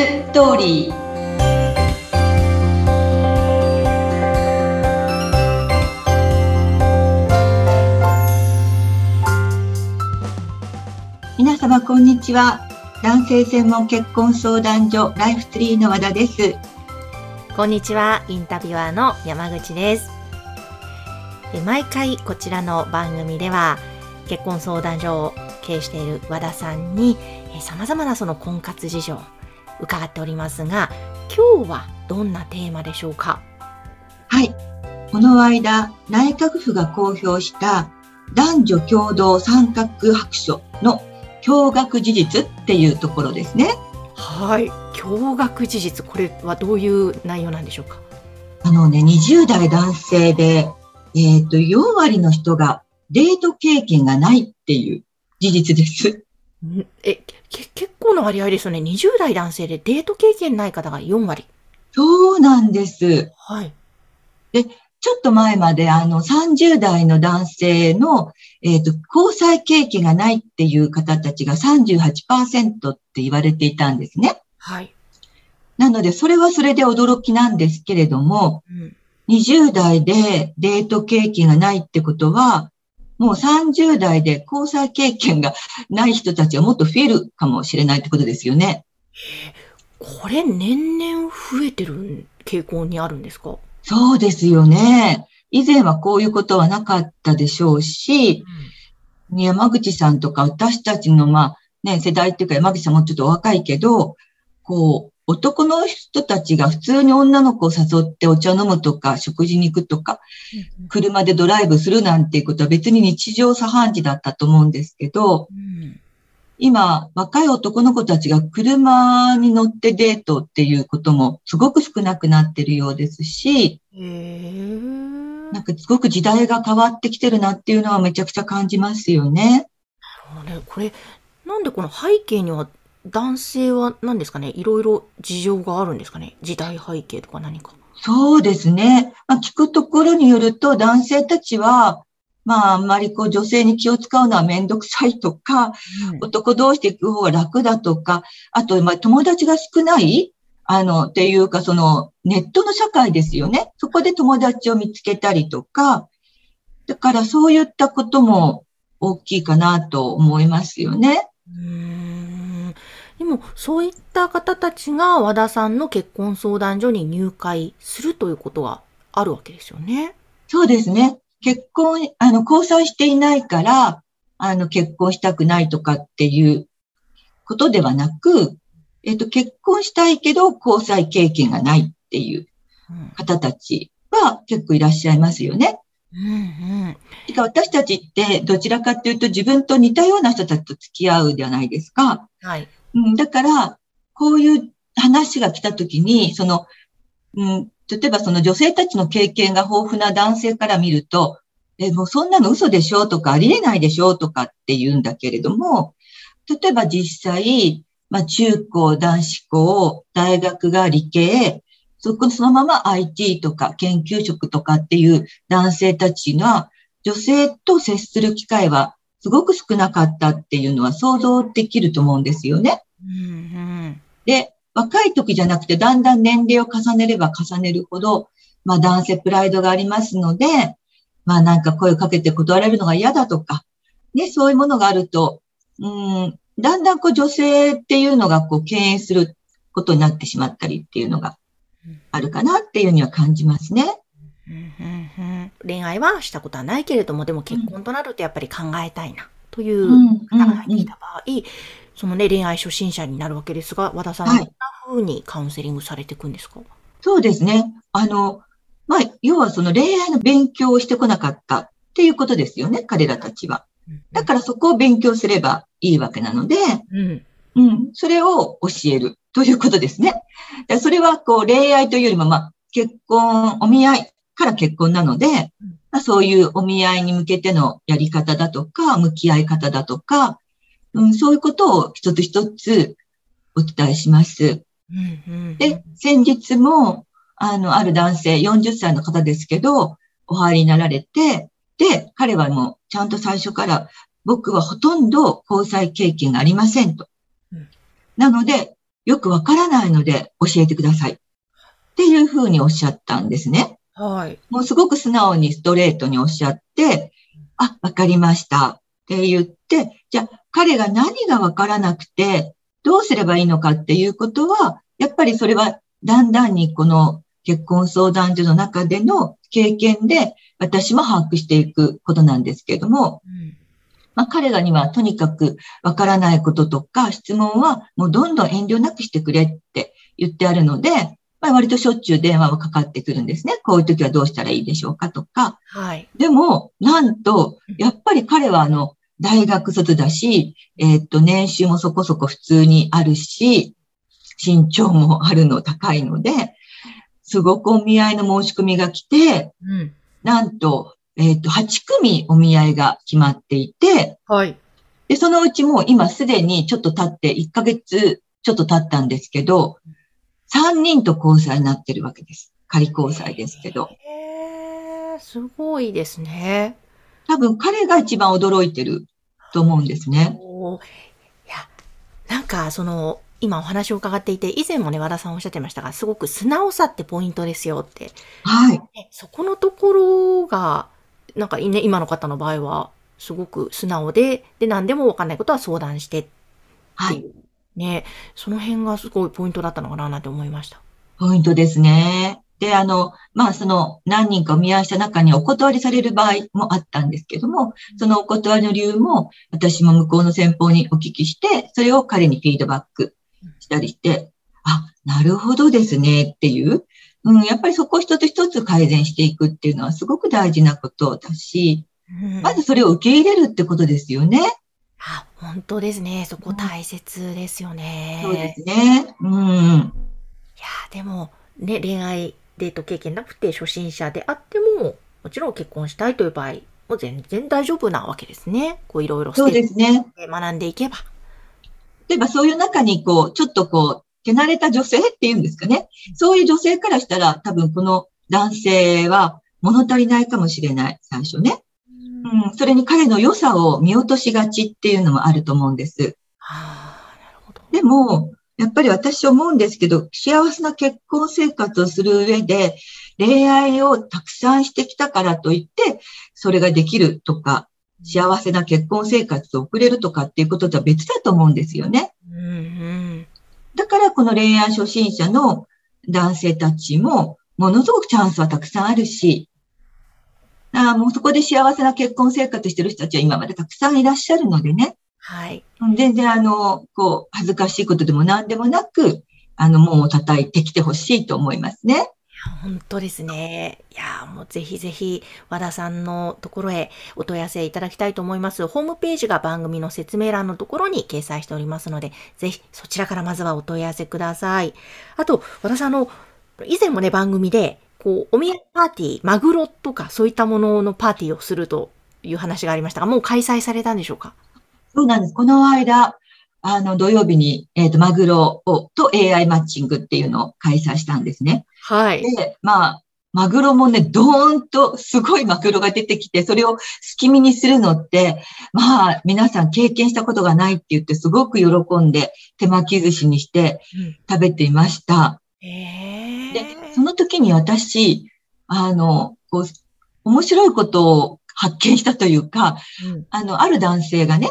ストーリー皆様こんにちは男性専門結婚相談所ライフツリーの和田ですこんにちは、インタビュアーの山口です。え毎回こちらの番組では結婚相談所を経営している和田さんにえ様々なその婚活事情伺っておりますが、今日はどんなテーマでしょうか？はい。この間内閣府が公表した男女共同参画白書の驚愕事実っていうところですね。はい。驚愕事実、これはどういう内容なんでしょうか？あのね20代男性でえっ、と4割の人がデート経験がないっていう事実です。んえ、け結構な割合ですよね。20代男性でデート経験ない方が4割。そうなんですはい。ちょっと前まであの30代の男性の、えっ、と、交際経験がないっていう方たちが38%って言われていたんですね。はい。なので、それはそれで驚きなんですけれども、うん。20代でデート経験がないってことは、もう30代で交際経験がない人たちはもっと増えるかもしれないってことですよね。これ年々増えてる傾向にあるんですか？そうですよね。以前はこういうことはなかったでしょうし、山口さんとか私たちの、まあ、ね、世代っていうか山口さんもちょっとお若いけど、こう、男の人たちが普通に女の子を誘ってお茶飲むとか、食事に行くとか、車でドライブするなんていうことは別に日常茶飯事だったと思うんですけど、うん。今、若い男の子たちが車に乗ってデートっていうこともすごく少なくなってるようですし、なんかすごく時代が変わってきてるなっていうのはめちゃくちゃ感じますよね。なるほどねこれ、なんでこの背景には男性は何ですかね？いろいろ事情があるんですかね？時代背景とか何か。そうですね。まあ、聞くところによると男性たちは、まああんまりこう女性に気を使うのはめんどくさいとか、男同士で行く方が楽だとか、あと、まあ、友達が少ないあの、っていうか、その、ネットの社会ですよね。そこで友達を見つけたりとか、だからそういったことも大きいかなと思いますよね。うーんでも、そういった方たちが和田さんの結婚相談所に入会するということがあるわけですよね。そうですね。結婚、あの、交際していないから、あの、結婚したくないとかっていうことではなく、えっと、結婚したいけど交際経験がないっていううん方たちは結構いらっしゃいますよね。うんうんてか私たちってどちらかっていうと自分と似たような人たちと付き合うじゃないですか。はい。うん、だから、こういう話が来たときに、その、うん、例えばその女性たちの経験が豊富な男性から見ると、え、もうそんなの嘘でしょとかありえないでしょとかって言うんだけれども、例えば実際、まあ中高、男子校、大学が理系、そこそのまま IT とか研究職とかっていう男性たちが女性と接する機会はすごく少なかったっていうのは想像できると思うんですよね。うんうんで、若い時じゃなくて、だんだん年齢を重ねれば重ねるほど、まあ男性プライドがありますので、まあなんか声をかけて断られるのが嫌だとか、ね、そういうものがあると、うん、だんだんこう女性っていうのがこう敬遠することになってしまったりっていうのがあるかなっていうには感じますね。うんうんうん恋愛はしたことはないけれども、でも結婚となるとやっぱり考えたいなといううん、方が入ってきた場合、そのね、恋愛初心者になるわけですが、和田さんははいどんな風にカウンセリングされていくんですか？そうですね。あの、まあ、要はその恋愛の勉強をしてこなかったっていうことですよね、彼らたちは。だからそこを勉強すればいいわけなので、うん。うん、それを教えるということですね。でそれはこう恋愛というよりも、まあ、結婚、お見合いから結婚なので、まあ、そういうお見合いに向けてのやり方だとか、向き合い方だとか、うん、そういうことを一つ一つお伝えします。うんうんで、先日も、あの、ある男性、40歳の方ですけど、お入りになられて、で、彼はもう、ちゃんと最初から、僕はほとんど交際経験がありませんとうん。なので、よくわからないので教えてください。っていうふうにおっしゃったんですね。はい。もうすごく素直にストレートにおっしゃって、あ、わかりました。って言って、じゃあ彼が何がわからなくて、どうすればいいのかっていうことは、やっぱりそれはだんだんにこの結婚相談所の中での経験で私も把握していくことなんですけれども、うんまあ、彼らにはとにかくわからないこととか質問はもうどんどん遠慮なくしてくれって言ってあるので、まあ、割としょっちゅう電話はかかってくるんですね。こういう時はどうしたらいいでしょうかとか。はい。でも、なんと、やっぱり彼はあの、大学卒だし、えー、っと、年収もそこそこ普通にあるし、身長もあるの高いので、すごくお見合いの申し込みが来て、うん、なんと、えっ、ー、と、8組お見合いが決まっていて、はい。で、そのうちもう今すでにちょっと経って1ヶ月ちょっと経ったんですけど、3人と交際になってるわけです。仮交際ですけど。へー、すごいですね。多分彼が一番驚いてると思うんですね。いや、なんかその、今お話を伺っていて、以前もね、和田さんおっしゃってましたが、すごく素直さってポイントですよって。はい。そこのところが、なんかね、今の方の場合は、すごく素直で、で、何でもわかんないことは相談してっていう。はい。ね、その辺がすごいポイントだったのかななんて思いました。ポイントですね。で、あの、まあ、その何人かお見合いした中にお断りされる場合もあったんですけども、そのお断りの理由も私も向こうの先方にお聞きして、それを彼にフィードバックしたりして、あ、なるほどですねっていう、うん、やっぱりそこを一つ一つ改善していくっていうのはすごく大事なことだし、まずそれを受け入れるってことですよね。あ、本当ですね。そこ大切ですよね。そうですね。うん。いや、でも、ね、恋愛デート経験なくて初心者であっても、もちろん結婚したいという場合、もう全然大丈夫なわけですね。こういろいろそうですね。学んでいけば。例えばそういう中にこう、ちょっとこう、手慣れた女性っていうんですかね。そういう女性からしたら多分この男性は物足りないかもしれない、最初ね。うん、それに彼の良さを見落としがちっていうのもあると思うんです。はあ、なるほど。でも、やっぱり私思うんですけど、幸せな結婚生活をする上で、恋愛をたくさんしてきたからといって、それができるとか、幸せな結婚生活を送れるとかっていうこととは別だと思うんですよね。うんうん、だからこの恋愛初心者の男性たちも、ものすごくチャンスはたくさんあるし、あもうそこで幸せな結婚生活してる人たちは今までたくさんいらっしゃるのでね。はい。全然あの、こう、恥ずかしいことでも何でもなく、あの、門を叩いてきてほしいと思いますね。本当ですね。いや、もうぜひぜひ和田さんのところへお問い合わせいただきたいと思います。ホームページが番組の説明欄のところに掲載しておりますので、ぜひそちらからまずはお問い合わせください。あと、和田さんの、以前もね、番組で、こう、お土産パーティー、マグロとかそういったもののパーティーをするという話がありましたが、もう開催されたんでしょうか？そうなんです。この間、あの、土曜日に、えっ、ー、と、マグロを、と AI マッチングっていうのを開催したんですね。はい。で、まあ、マグロもね、ドーンとすごいマグロが出てきて、それをすき身にするのって、まあ、皆さん経験したことがないって言って、すごく喜んで手巻き寿司にして食べていました。うん、で、その時に私、あの、こう、面白いことを発見したというか、うん、あの、ある男性がね、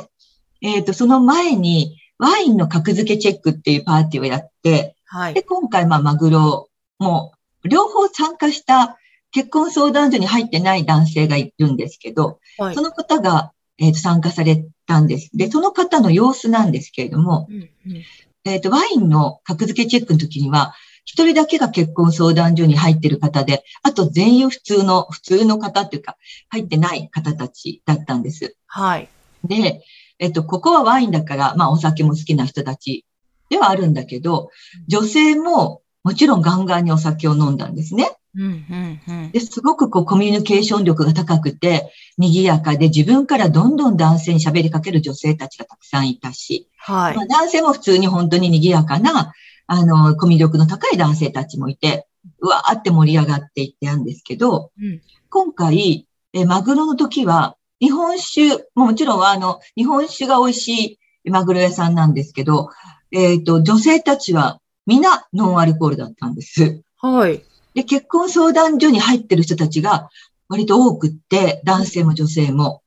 えっ、ー、と、その前に、ワインの格付けチェックっていうパーティーをやって、はい。で、今回、まあ、マグロも、両方参加した結婚相談所に入ってない男性がいるんですけど、はい、その方が、えー、と参加されたんです。で、その方の様子なんですけれども、うんうん、えっ、ー、と、ワインの格付けチェックの時には、一人だけが結婚相談所に入ってる方で、あと全員普通の、普通の方っていうか、入ってない方たちだったんです。はい。で、えっと、ここはワインだから、まあお酒も好きな人たちではあるんだけど、女性ももちろんガンガンにお酒を飲んだんですね。うんうんうん、ですごくこうコミュニケーション力が高くて、賑やかで自分からどんどん男性に喋りかける女性たちがたくさんいたし、はいまあ、男性も普通に本当に賑やかな、あの、コミュ力の高い男性たちもいて、うわーって盛り上がっていってたんですけど、うん、今回、え、マグロの時は、日本酒、もちろんあの、日本酒が美味しいマグロ屋さんなんですけど、えっ、と、女性たちは皆ノンアルコールだったんです。はい。で、結婚相談所に入ってる人たちが割と多くって、男性も女性も。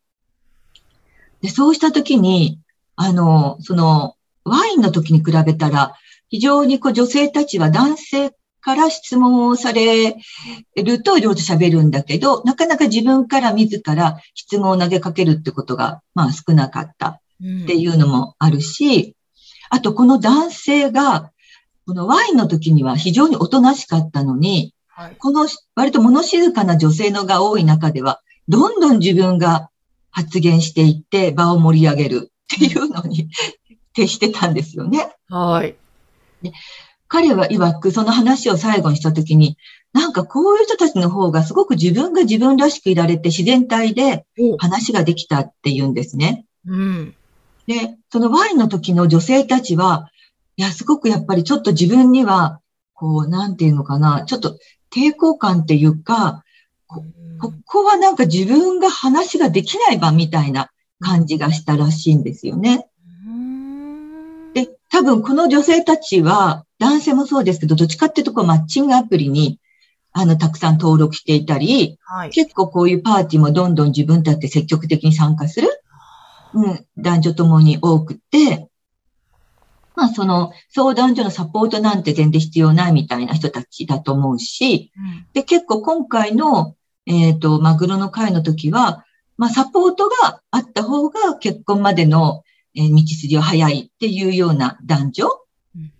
で、そうしたときに、あの、その、ワインの時に比べたら、非常にこう女性たちは男性から質問をされると上手喋るんだけど、なかなか自分から自ら質問を投げかけるってことが、まあ少なかったっっていうのもあるし、あとこの男性が、このワインの時には非常におとなしかったのに、はい。この割と物静かな女性のが多い中では、どんどん自分が発言していって場を盛り上げるっていうのに徹してたんですよね。はい。彼は曰くその話を最後にしたときに、なんかこういう人たちの方がすごく自分が自分らしくいられて自然体でお話ができたって言うんですね。うん。で、そのワインの時の女性たちは、いや、すごくやっぱりちょっと自分には、こう、なんていうのかな、ちょっと抵抗感っていうか、ここはなんか自分が話ができない場みたいな感じがしたらしいんですよね。多分この女性たちは、男性もそうですけど、どっちかっていうとこうマッチングアプリに、あの、たくさん登録していたり、はい。結構こういうパーティーもどんどん自分たちで積極的に参加する、うん、男女ともに多くて、まあその相談所のサポートなんて全然必要ないみたいな人たちだと思うし、うんで、結構今回の、えっ、と、マグロの会の時は、まあサポートがあった方が結婚までの、えー道筋は早いっていうような男女？うん。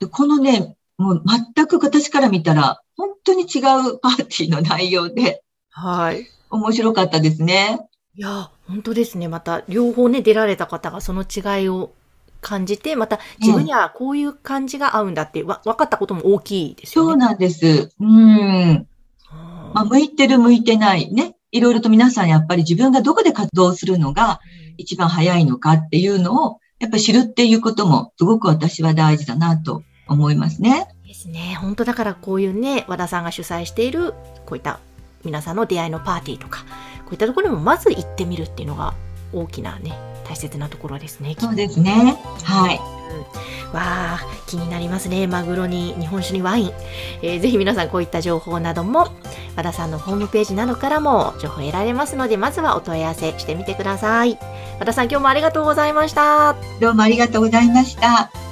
でこのね、もう全く私から見たら、本当に違うパーティーの内容で、はい。面白かったですね。いや、本当ですね。また、両方ね、出られた方がその違いを感じて、また自分にはこういう感じが合うんだってわ分かったことも大きいですよね。そうなんです。うん。あまあ、向いてる向いてないね。いろいろと皆さんやっぱり自分がどこで活動するのが一番早いのかっていうのを、やっぱり知るっていうこともすごく私は大事だなと思いますね。ですね。本当だからこういうね、和田さんが主催している、こういった皆さんの出会いのパーティーとか、こういったところにもまず行ってみるっていうのが大きなね、大切なところですね。そうですね。はい。わあ、気になりますね。マグロに日本酒にワイン。えーぜひ皆さんこういった情報なども、和田さんのホームページなどからも情報を得られますので、まずはお問い合わせしてみてください。和田さん今日もありがとうございました。どうもありがとうございました。